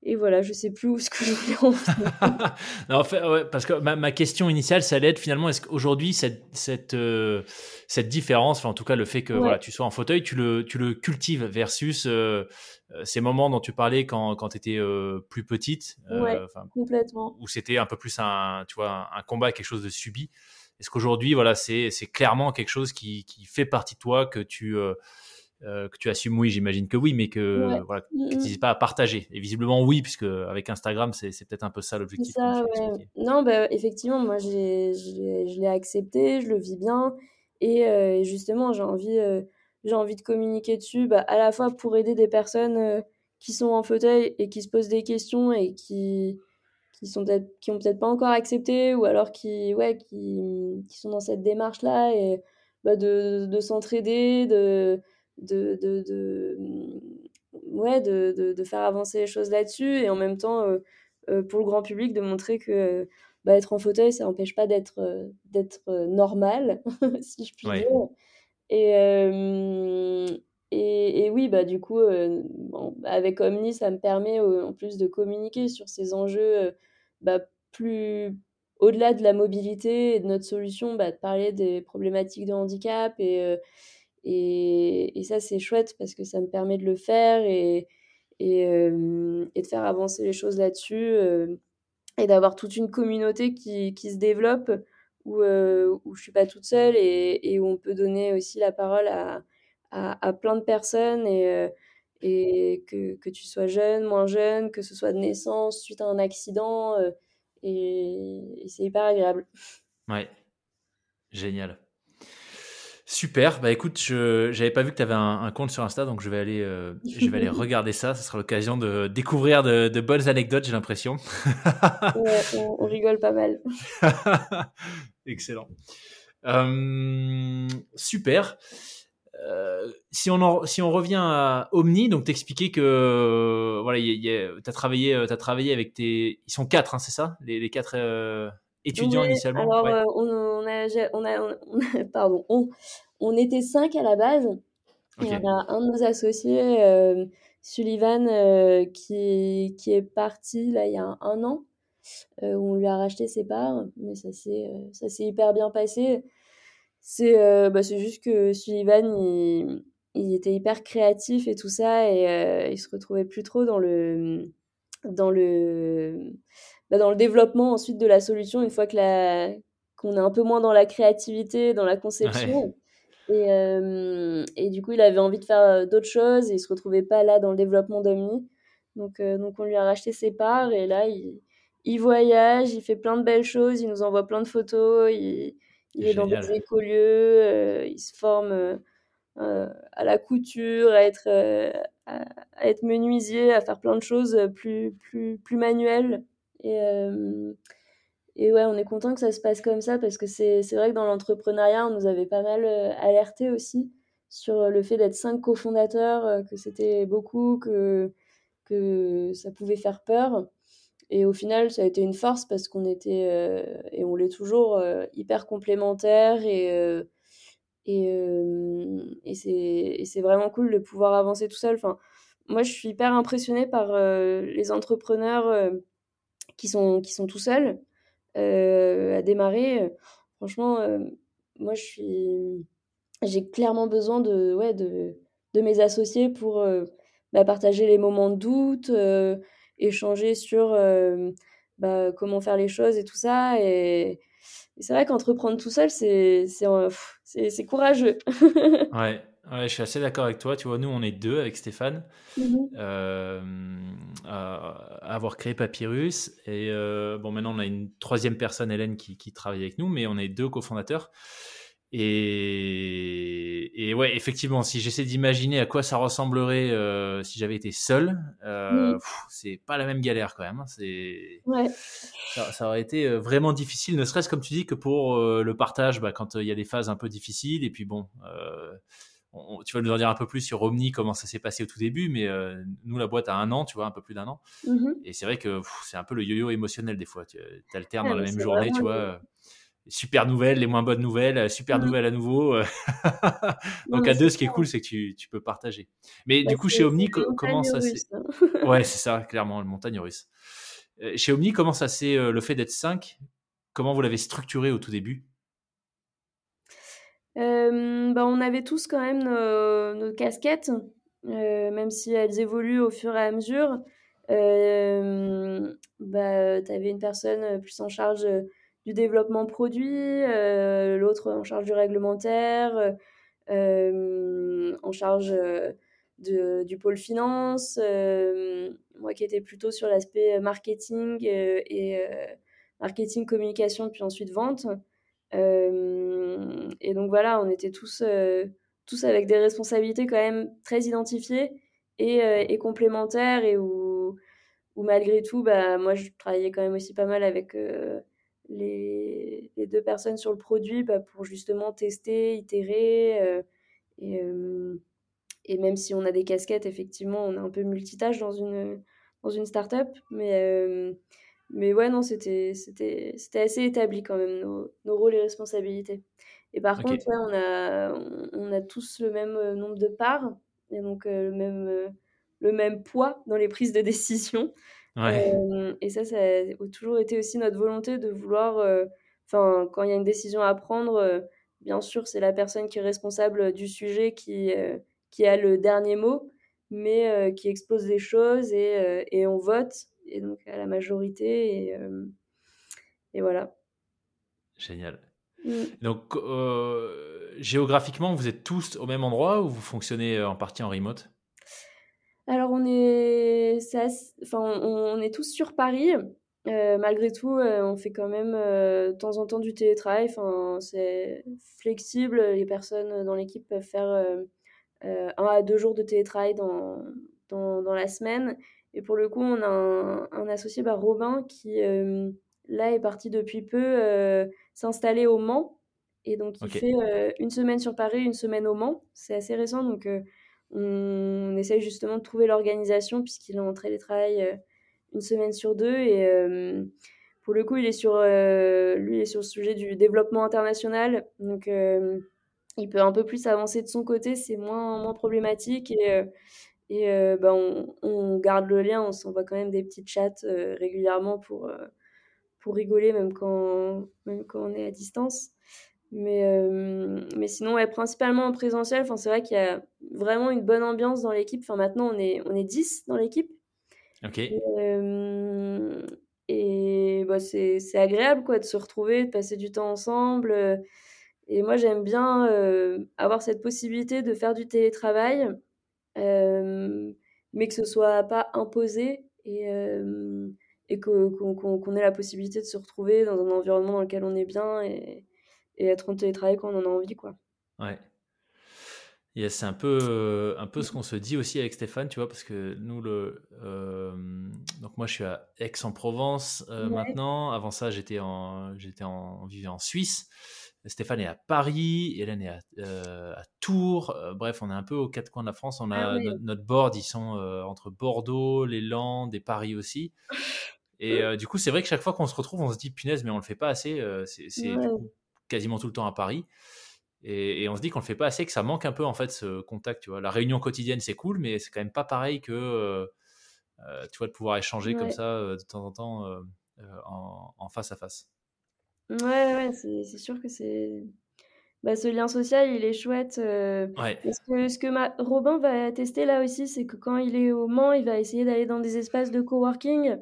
et voilà, je sais plus où ce que je voulais en non, fait, ouais, parce que ma, ma, question initiale, ça allait être finalement, est-ce qu'aujourd'hui, cette, cette, euh, cette différence, enfin, en tout cas, le fait que voilà, tu sois en fauteuil, tu le, tu le cultives versus euh, euh, ces moments dont tu parlais quand, quand tu étais plus petite, ouais, complètement. Où c'était un peu plus un, tu vois, un, combat, quelque chose de subi. Est-ce qu'aujourd'hui, voilà, c'est clairement quelque chose qui, qui, fait partie de toi, que tu euh, que tu assumes, oui, j'imagine que oui, mais que voilà, que tu n'hésites pas à partager. Et visiblement, oui, puisque avec Instagram, c'est peut-être un peu ça l'objectif. Non, bah, effectivement, moi, je l'ai accepté, je le vis bien. Et, euh, justement, j'ai envie, euh, j'ai envie de communiquer dessus, bah, à la fois pour aider des personnes qui sont en fauteuil et qui se posent des questions et qui qui sont peut-être qui ont peut-être pas encore accepté ou alors qui ouais qui, qui sont dans cette démarche là et bah, de, de s'entraider de de, de, de mmh, ouais, de, de, faire avancer les choses là-dessus et en même temps, euh, euh, pour le grand public, de montrer que bah, être en fauteuil, ça n'empêche pas d'être euh, d'être normal, si je puis dire. Et, et, et, oui, bah, du coup, avec Omni, ça me permet en plus de communiquer sur ces enjeux bah, plus au-delà de la mobilité et de notre solution, bah, de parler des problématiques de handicap et, et, ça, c'est chouette parce que ça me permet de le faire et, et, et de faire avancer les choses là-dessus et d'avoir toute une communauté qui, qui se développe où, où je suis pas toute seule et, où on peut donner aussi la parole à, à, plein de personnes et, et que, que, tu sois jeune, moins jeune, que ce soit de naissance, suite à un accident. et, c'est hyper agréable. Ouais, génial. Super, bah écoute, je n'avais pas vu que tu avais un, compte sur Insta, donc je vais aller, euh, je vais aller regarder ça. Ce sera l'occasion de découvrir de, bonnes anecdotes, j'ai l'impression. ouais, on, rigole pas mal. Excellent. Euh, super. Euh, si, on si on revient à Omni, donc t'expliquais que voilà, tu as travaillé, as travaillé avec tes, ils sont quatre, hein, c'est ça, les, les quatre étudiants initialement? Alors on, a, on, a, pardon, on, on était cinq à la base. Il y a un de nos associés, euh, Sullivan, euh, qui, qui est parti là il y a un, an. Euh, où on lui a racheté ses parts, mais ça s'est ça s'est hyper bien passé. C'est bah, c'est juste que Sullivan il, il, était hyper créatif et tout ça et il se retrouvait plus trop dans le dans le bah, dans le développement ensuite de la solution une fois que la qu'on est un peu moins dans la créativité, dans la conception. Et, euh, et, du coup, il avait envie de faire euh, d'autres choses et il se retrouvait pas là dans le développement d'Omni. Donc, euh, donc, on lui a racheté ses parts et là, il, il, voyage, il fait plein de belles choses, il nous envoie plein de photos, il, il est dans des écolieux, il se forme à la couture, à être, à, être menuisier, à faire plein de choses plus, plus, plus manuelles. Et, et ouais, on est content que ça se passe comme ça parce que c'est vrai que dans l'entrepreneuriat, on nous avait pas mal euh, alerté aussi sur le fait d'être cinq cofondateurs, euh, que c'était beaucoup, que, que ça pouvait faire peur. Et au final, ça a été une force parce qu'on était, euh, et on l'est toujours, hyper complémentaires et, et, et c'est vraiment cool de pouvoir avancer tout seul. Enfin, moi, je suis hyper impressionnée par les entrepreneurs qui, sont, qui sont tout seuls euh, à démarrer. Franchement, euh, moi, je j'ai clairement besoin de, ouais, de, de mes associés pour euh, bah, partager les moments de doute, échanger sur bah, comment faire les choses et tout ça. Et, c'est vrai qu'entreprendre tout seul, c'est, c'est, c'est courageux. ouais. Ouais, je suis assez d'accord avec toi. Tu vois, nous, on est deux avec Stéphane mmh euh, à, avoir créé Papyrus. Et euh, bon, maintenant, on a une troisième personne, Hélène, qui, qui travaille avec nous, mais on est deux cofondateurs. Et, et, ouais, effectivement, si j'essaie d'imaginer à quoi ça ressemblerait euh, si j'avais été seul, c'est pas la même galère quand même. Hein. C'est ouais. ça, ça, aurait été vraiment difficile, ne serait-ce comme tu dis que pour le partage, bah, quand il y a des phases un peu difficiles. Et puis bon, tu vas nous en dire un peu plus sur Omni, comment ça s'est passé au tout début, mais euh, nous, la boîte a un an, tu vois, un peu plus d'un an. Mm-hmm. Et c'est vrai que c'est un peu le yo-yo émotionnel des fois. Tu alternes dans la même journée, tu vois. super nouvelles, les moins bonnes nouvelles, super nouvelles à nouveau. Donc à deux, ce qui est cool, c'est que tu, tu, peux partager. Mais bah, du coup, chez Omni, comment ça s'est... Hein. ouais, c'est ça, clairement, le montagne russe. chez Omni, comment ça s'est... le fait d'être 5, comment vous l'avez structuré au tout début? Bah, On avait tous quand même nos, casquettes, même si elles évoluent au fur et à mesure. bah, tu avais une personne plus en charge du développement produit, l'autre en charge du réglementaire, en charge du pôle finance, moi qui étais plutôt sur l'aspect marketing et marketing, communication, puis ensuite vente. Et donc voilà, on était tous, tous avec des responsabilités quand même très identifiées et, et complémentaires et où, malgré tout, bah, moi je travaillais quand même aussi pas mal avec les, deux personnes sur le produit bah, pour justement tester, itérer. et, et même si on a des casquettes, effectivement, on est un peu multitâche dans une, dans une start-up. Mais, mais ouais, non, c'était assez établi quand même, nos, nos, rôles et responsabilités. Et par contre, ouais, on, a, on, a tous le même nombre de parts et donc le, même, le même poids dans les prises de décision. et ça, ça a toujours été aussi notre volonté de vouloir, enfin, quand il y a une décision à prendre, bien sûr, c'est la personne qui est responsable du sujet qui, qui a le dernier mot, mais qui expose des choses et, et, on vote, et donc à la majorité, et, et voilà. Génial. Mmh. Donc, géographiquement, vous êtes tous au même endroit ou vous fonctionnez en partie en remote? Alors on est, enfin, on, est tous sur Paris. Euh, malgré tout, euh, on fait quand même euh, de temps en temps du télétravail. Enfin, c'est flexible. Les personnes dans l'équipe peuvent faire un à deux jours de télétravail dans, dans, dans, la semaine. Et pour le coup, on a un, associé, bah, Robin, qui là est parti depuis peu s'installer au Mans. Et donc, il fait une semaine sur Paris, une semaine au Mans. C'est assez récent. Donc, on, essaye justement de trouver l'organisation puisqu'il est en télétravail euh, une semaine sur deux et euh, pour le coup il est sur euh, lui est sur le sujet du développement international donc il peut un peu plus avancer de son côté c'est moins moins problématique et et bah, on, on, garde le lien on s'envoie quand même des petites chats régulièrement pour pour rigoler même quand même quand on est à distance mais, euh, mais sinon, ouais, principalement en présentiel, c'est vrai qu'il y a vraiment une bonne ambiance dans l'équipe. Enfin, maintenant, on est, on est 10 dans l'équipe. Ok. Et, euh, et bah, c'est agréable quoi, de se retrouver, de passer du temps ensemble. Et moi, j'aime bien euh, avoir cette possibilité de faire du télétravail, mais que ce soit pas imposé et, et qu'on ait la possibilité de se retrouver dans un environnement dans lequel on est bien. Et, et être en télétravail quand on en a envie, quoi. Ouais. c'est un peu, euh, un peu ce qu'on se dit aussi avec Stéphane, tu vois, parce que nous, le, euh, donc moi, je suis à Aix-en-Provence euh, maintenant. Avant ça, j'étais en, j'étais en, vivais en Suisse. Stéphane est à Paris, Hélène est à, Tours. bref, on est un peu aux quatre coins de la France. On a ah notre, board, ils sont entre Bordeaux, les Landes et Paris aussi. Et du coup, c'est vrai que chaque fois qu'on se retrouve, on se dit punaise, mais on le fait pas assez. c'est quasiment tout le temps à Paris. Et, on se dit qu'on le fait pas assez, que ça manque un peu en fait ce contact. Tu vois, la réunion quotidienne c'est cool, mais c'est quand même pas pareil que euh, euh, tu vois de pouvoir échanger comme ça euh, de temps en temps en, face à face. Ouais, ouais, c'est sûr que c'est bah, ce lien social, il est chouette. Ouais. que, ce que ma... Robin va tester là aussi, c'est que quand il est au Mans, il va essayer d'aller dans des espaces de coworking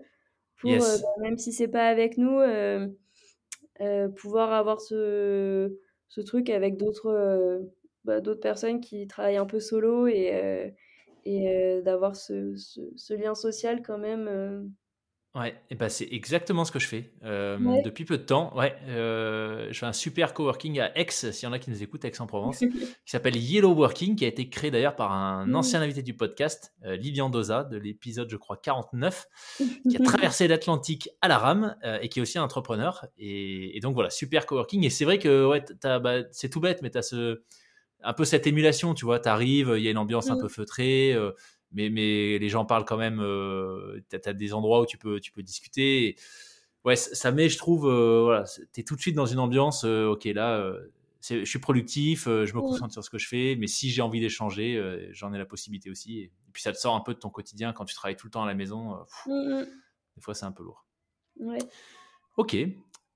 pour, bah, même si c'est pas avec nous, euh, pouvoir avoir ce, ce, truc avec d'autres euh, bah, d'autres personnes qui travaillent un peu solo et, euh, et d'avoir ce, ce, lien social quand même. Ouais, et ben c'est exactement ce que je fais depuis peu de temps. Ouais, je fais un super coworking à Aix, s'il y en a qui nous écoutent, Aix-en-Provence, qui s'appelle Yellow Working, qui a été créé d'ailleurs par un mmh. ancien invité du podcast, Lilian Doza, de l'épisode, je crois, 49, qui a traversé l'Atlantique à la rame et qui est aussi un entrepreneur. Et, donc voilà, super coworking. Et c'est vrai que ouais, bah, c'est tout bête, mais tu as ce, un peu cette émulation, tu vois, tu arrives, il y a une ambiance un mmh. peu feutrée mais, mais les gens parlent quand même. Euh, tu as, des endroits où tu peux, tu peux discuter. ouais, ça met, je trouve, voilà, tu es tout de suite dans une ambiance, ok, là, je suis productif, je me concentre sur ce que je fais, mais si j'ai envie d'échanger, j'en ai la possibilité aussi. Et, puis ça te sort un peu de ton quotidien quand tu travailles tout le temps à la maison. Mmh, mmh. Des fois, c'est un peu lourd. Ouais. Ok.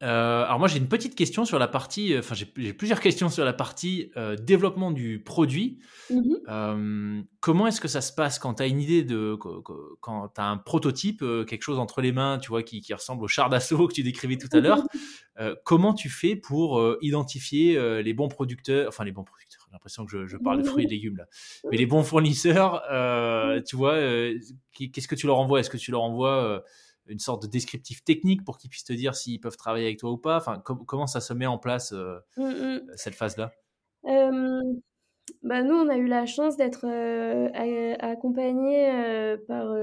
Euh, alors moi j'ai une petite question sur la partie, euh, enfin j'ai plusieurs questions sur la partie euh, développement du produit. Mmh comment est-ce que ça se passe quand tu as une idée de, quand tu as un prototype, quelque chose entre les mains, tu vois, qui, qui ressemble au char d'assaut que tu décrivais tout à l'heure. Comment tu fais pour identifier les bons producteurs, enfin les bons producteurs, j'ai l'impression que je, je, parle de fruits et légumes là, mais les bons fournisseurs, tu vois, qu'est-ce que tu leur envoies? Est-ce que tu leur envoies une sorte de descriptif technique pour qu'ils puissent te dire s'ils peuvent travailler avec toi ou pas enfin, Comment ça se met en place, euh, mmh, mmh. cette phase-là? Bah Nous, on a eu la chance d'être euh, accompagnés euh, par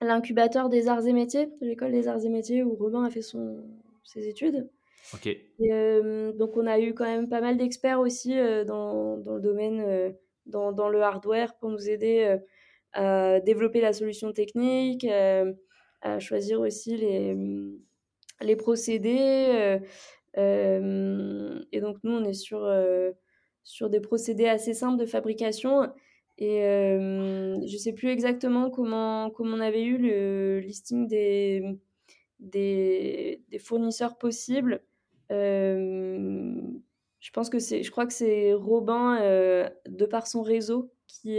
l'incubateur des arts et métiers, de l'école des arts et métiers, où Robin a fait son, ses études. Ok. Et, donc, on a eu quand même pas mal d'experts aussi dans, dans, le domaine, dans, dans, le hardware, pour nous aider à développer la solution technique, choisir aussi les, mmh, les procédés. Euh, euh, et donc, nous, on est sur, euh, sur des procédés assez simples de fabrication. Et je ne sais plus exactement comment, comment on avait eu le listing des, des, des fournisseurs possibles. je pense que c'est, je crois que c'est Robin, de par son réseau, qui,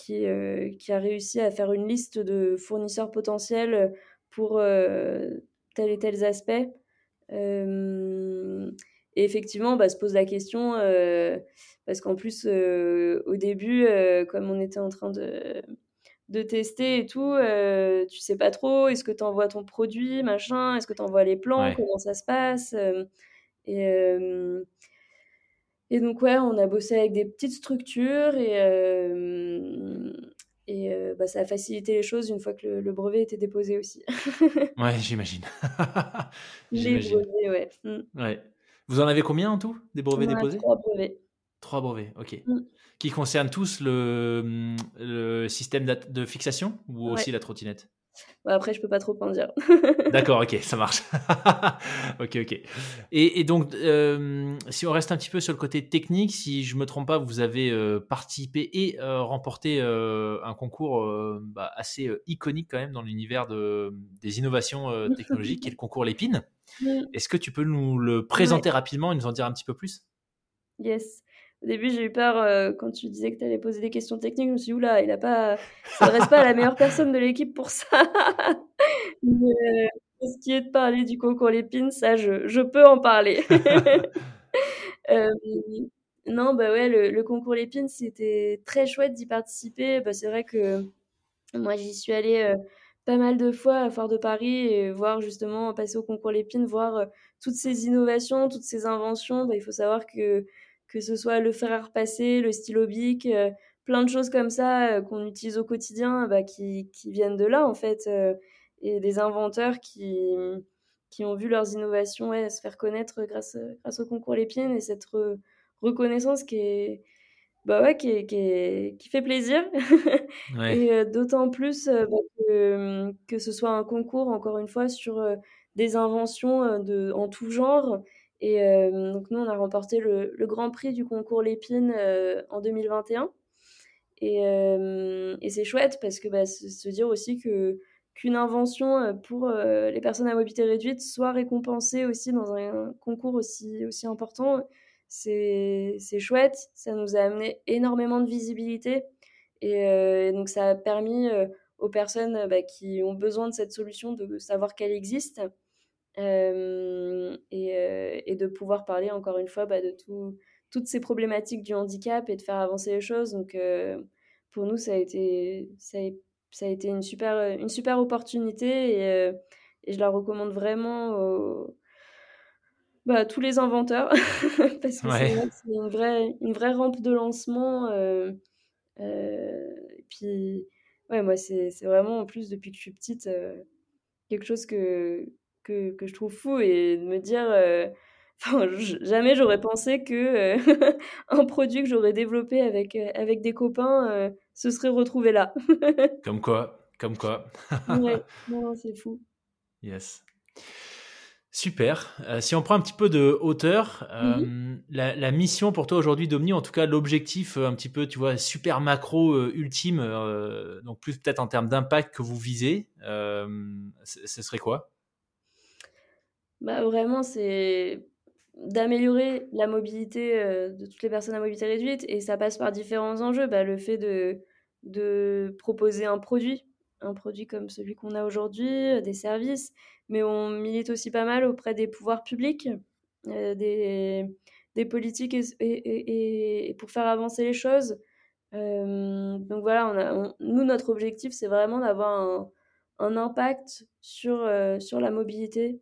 qui, euh, qui, a réussi à faire une liste de fournisseurs potentiels pour euh, tel et tel aspect. Euh, et effectivement, bah, se pose la question, parce qu'en plus, au début, comme on était en train de, de tester et tout, tu sais pas trop, est-ce que tu envoies ton produit, machin, est-ce que tu envoies les plans, comment ça se passe et, et donc, ouais, on a bossé avec des petites structures et, euh, et euh, bah, ça a facilité les choses une fois que le, brevet était déposé aussi. ouais, j'imagine. les brevets, ouais. Mm. ouais. Vous en avez combien en tout, des brevets déposés? Trois brevets. Trois brevets, ok. Mm. Qui concernent tous le, le système de fixation ou aussi la trottinette? Après, je peux pas trop en dire. D'accord, ok, ça marche. ok, ok. Et, donc, euh, si on reste un petit peu sur le côté technique, si je me trompe pas, vous avez euh, participé et euh, remporté un concours bah, assez iconique quand même dans l'univers de, des innovations technologiques, qui est le concours Lépine. Est-ce que tu peux nous le présenter rapidement et nous en dire un petit peu plus? Yes. Au début, j'ai eu peur euh, quand tu disais que tu allais poser des questions techniques. Je me suis dit, oula, il a pas, s'adresse pas à la meilleure personne de l'équipe pour ça. Mais, euh, ce qui est de parler du concours Lépine, ça, je, peux en parler. euh, non, bah ouais, le, concours Lépine, c'était très chouette d'y participer. Bah, c'est vrai que moi, j'y suis allée euh, pas mal de fois à Foire de Paris et voir justement passer au concours Lépine, voir toutes ces innovations, toutes ces inventions. Bah, il faut savoir que que ce soit le fer à repasser, le stylo bic, euh, plein de choses comme ça euh, qu'on utilise au quotidien, bah, qui, qui, viennent de là en fait, euh, et des inventeurs qui, qui ont vu leurs innovations se faire connaître grâce, grâce au concours Lépine et cette reconnaissance qui est, bah ouais, qui, qui, qui fait plaisir. et d'autant plus bah, que, que, ce soit un concours, encore une fois, sur des inventions de, en tout genre et euh, donc nous, on a remporté le, Grand Prix du concours Lépine euh, en 2021. Et, euh, et c'est chouette parce que bah, se dire aussi que qu'une invention pour les personnes à mobilité réduite soit récompensée aussi dans un concours aussi, aussi important, c'est chouette. Ça nous a amené énormément de visibilité. Et donc ça a permis aux personnes bah, qui ont besoin de cette solution de savoir qu'elle existe et, de pouvoir parler encore une fois bah, de tout, toutes ces problématiques du handicap et de faire avancer les choses. Donc pour nous, ça a été, ça a, ça a été une, super, une super opportunité et, et je la recommande vraiment bah, à tous les inventeurs parce que c'est une vraie, une vraie rampe de lancement. Euh, et puis, ouais, moi, c'est vraiment en plus depuis que je suis petite quelque chose que, que, que, je trouve fou et de me dire, euh, jamais j'aurais pensé que euh, un produit que j'aurais développé avec, euh, avec des copains se serait retrouvé là. comme quoi, comme quoi. ouais, non, c'est fou. Yes. Super. Euh, si on prend un petit peu de hauteur, euh, Mhm. la, la mission pour toi aujourd'hui d'Omni, en tout cas l'objectif euh, un petit peu, tu vois, super macro euh, ultime, euh, donc plus peut-être en termes d'impact que vous visez, euh, ce serait quoi? Bah, vraiment, c'est d'améliorer la mobilité, heu, de toutes les personnes à mobilité réduite et ça passe par différents enjeux. Bah, le fait de de proposer un produit, un produit comme celui qu'on a aujourd'hui, heu, des services, mais on milite aussi pas mal auprès des pouvoirs publics, heu, des des politiques et et et pour faire avancer les choses. Donc voilà, on a nous, notre objectif, c'est vraiment d'avoir un un impact sur, sur la mobilité,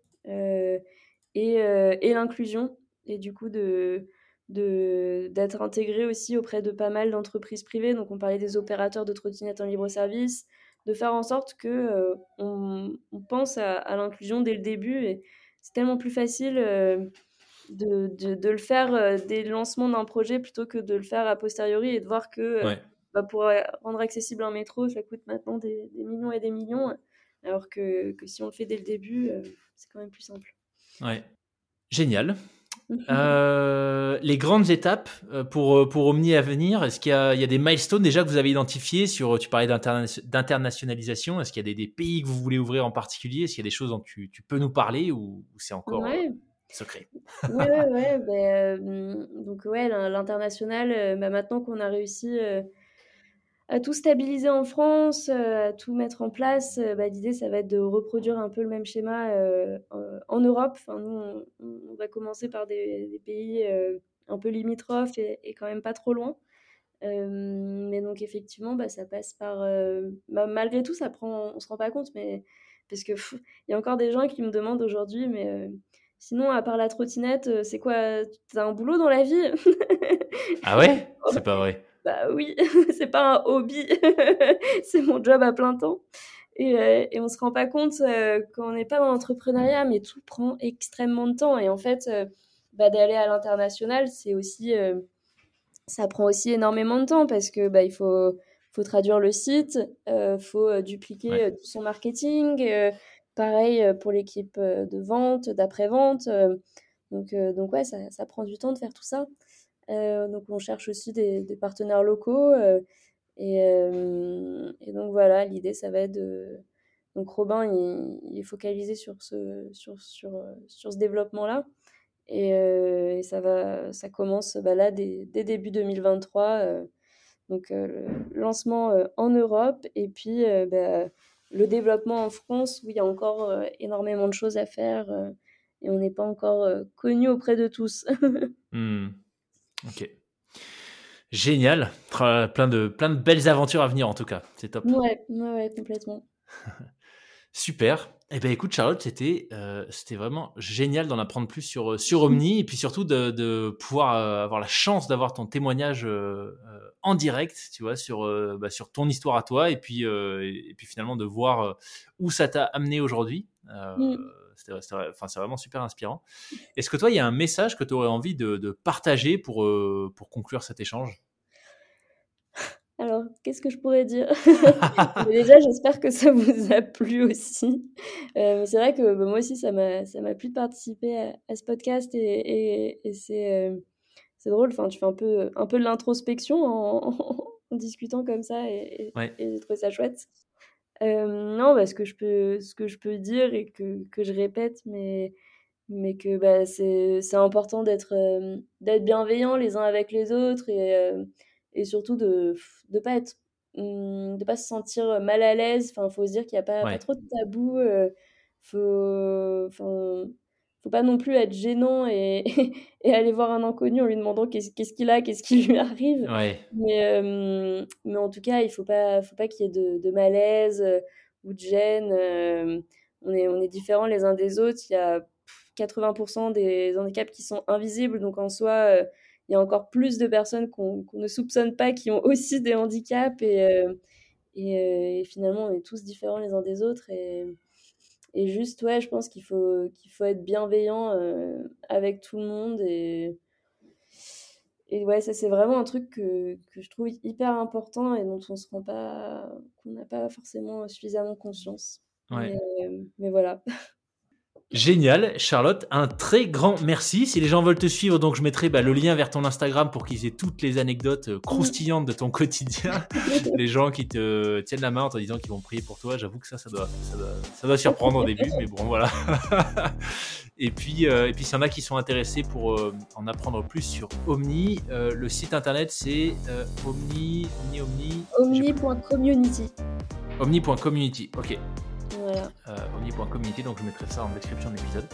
et heu et l'inclusion et du coup de de d'être intégré aussi auprès de pas mal d'entreprises privées. Donc on parlait des opérateurs de trottinettes en libre service, de faire en sorte que, heu, on on pense à à l'inclusion dès le début et c'est tellement plus facile, heu, de de de le faire, dès le lancement d'un projet plutôt que de le faire a posteriori et de voir que, Ouais. bah, pour, rendre accessible un métro, ça coûte maintenant des des millions et des millions, alors que que si on le fait dès le début, c'est quand même plus simple. Ouais. Génial. Euh, les grandes étapes euh, pour, euh, pour Omni à venir, est-ce qu'il y a, il y a des milestones déjà que vous avez identifiés sur, tu parlais d'interna- d'internationalisation, est-ce qu'il y a des, des pays que vous voulez ouvrir en particulier, est-ce qu'il y a des choses dont tu, tu peux nous parler ou, ou c'est encore Ouais. secret? Ouais, ouais, ouais, hem, donc ouais, l'in l'international, bah, maintenant qu'on a réussi, à tout stabiliser en France, heu, à tout mettre en place, heu, bah, l'idée, ça va être de reproduire un peu le même schéma, heu, en Europe. Enfin, nous, on va commencer par des des pays, un peu limitrophes et et quand même pas trop loin. Mais donc effectivement, bah, ça passe par, bah, malgré tout, ça prend on se rend pas compte, mais parce que il y a encore des gens qui me demandent aujourd'hui: «Mais, sinon à part la trottinette, c'est quoi? Tu as un boulot dans la vie?» Ah ouais? C'est pas vrai. Bah oui, c'est pas un hobby, c'est mon job à plein temps et heu et on se rend pas compte, heu, quand on n'est pas dans l'entrepreneuriat, mais tout prend extrêmement de temps et en fait, heu, bah, d'aller à l'international, c'est aussi, heu, ça prend aussi énormément de temps parce que, bah, il faut faut traduire le site, heu, faut, heu, dupliquer, Ouais. son marketing, pareil, pour l'équipe, de vente, d'après-vente, heu, donc donc ouais, ça ça prend du temps de faire tout ça. Heu, donc on cherche aussi des partenaires locaux, et hem et donc voilà, l'idée ça va être de donc Robin il est focalisé sur ce sur sur, sur ce développement-là et ça va ça commence, bah, là dès début 2023, heu, donc heu, le lancement, en Europe et puis, bah, le développement en France où il y a encore, énormément de choses à faire, et on n'est pas encore, heu, connus auprès de tous. Hmm. Ok. Génial. Plein de, plein de belles aventures à venir en tout cas. C'est top. Ouais, ouais, ouais, complètement. Super. Eh ben écoute Charlotte, c'était euh, c'était vraiment génial d'en apprendre plus sur euh, sur Omni et puis surtout de, de pouvoir euh, avoir la chance d'avoir ton témoignage euh, en direct, tu vois, sur bah, sur ton histoire à toi et puis et, et puis finalement de voir où ça t'a amené aujourd'hui. Mmh. C'était- enfin, c'est vraiment super inspirant. Est-ce que toi, il y a un message que tu aurais envie de, de partager pour, euh, pour conclure cet échange? Alors, qu'est-ce que je pourrais dire? Déjà, j'espère que ça vous a plu aussi. Mais c'est vrai que, bah, moi aussi, ça m'a ça m'a plu de participer à à ce podcast et et et c'est, drôle, enfin, tu fais un peu, un peu de l'introspection en en discutant comme ça et Ouais, et et j'ai trouvé ça chouette. Hem, non, bah, ce que je peux ce que je peux dire et que que je répète, mais mais que, bah, c'est c'est important d'être, hem, d'être bienveillants les uns avec les autres et hem et surtout de de pas être, de pas se sentir mal à l'aise. Enfin, faut se dire qu'il y a pas trop de tabou, heu, faut faut pas non plus être gênant et et aller voir un inconnu en lui demandant qu'est-ce qu'il a, qu'est-ce qui lui arrive. ouais, Mais hem, mais en tout cas, il faut pas faut pas qu'il y ait de de malaise, heu, ou de gêne, hem, on est on est différents les uns des autres. Il y a 80% des handicaps qui sont invisibles, donc en soi, il y a encore plus de personnes qu'on ne soupçonne pas qui ont aussi des handicaps et et et finalement, on est tous différents les uns des autres et et juste, ouais, je pense qu'il faut qu'il faut être bienveillant, heu, avec tout le monde et et ouais, ça, c'est vraiment un truc que que je trouve hyper important et dont on se rend pas qu'on n'a pas forcément suffisamment conscience. mais voilà. Génial, Charlotte. Un très grand merci. Si les gens veulent te suivre, donc je mettrai bah, le lien vers ton Instagram pour qu'ils aient toutes les anecdotes euh, croustillantes de ton quotidien. les gens qui te tiennent la main en te disant qu'ils vont prier pour toi. J'avoue que ça, ça doit, ça doit, surprendre au début, mais bon, voilà. et puis, euh, et puis, s'il y en a qui sont intéressés pour euh, en apprendre plus sur Omni, le site internet c'est Omni, Omni, Omni. Omni.community. Omni.community. Ok. Voilà. Euh, donc je mettrai ça en description de l'épisode.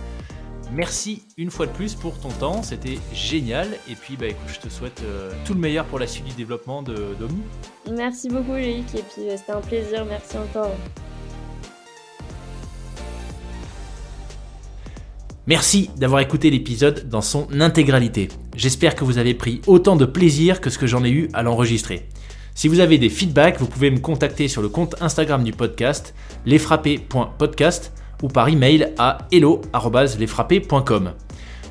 Merci une fois de plus pour ton temps, c'était génial. Et puis bah écoute, je te souhaite euh, tout le meilleur pour la suite du développement d'Omni. Merci beaucoup Loïc, et puis euh, c'était un plaisir, merci encore. Merci d'avoir écouté l'épisode dans son intégralité. J'espère que vous avez pris autant de plaisir que ce que j'en ai eu à l'enregistrer. Si vous avez des feedbacks, vous pouvez me contacter sur le compte Instagram du podcast, lesfrappés.podcast ou par email à hello.lesfrappés.com.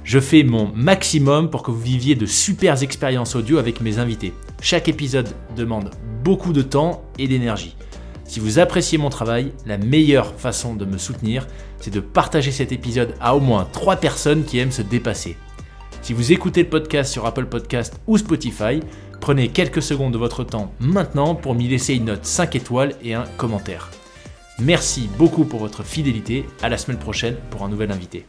Je fais mon maximum pour que vous viviez de super expériences audio avec mes invités. Chaque épisode demande beaucoup de temps et d'énergie. Si vous appréciez mon travail, la meilleure façon de me soutenir, c'est de partager cet épisode à au moins 3 personnes qui aiment se dépasser. Si vous écoutez le podcast sur Apple Podcast ou Spotify, Prenez quelques secondes de votre temps maintenant pour m'y laisser une note 5 étoiles et un commentaire. Merci beaucoup pour votre fidélité. À la semaine prochaine pour un nouvel invité.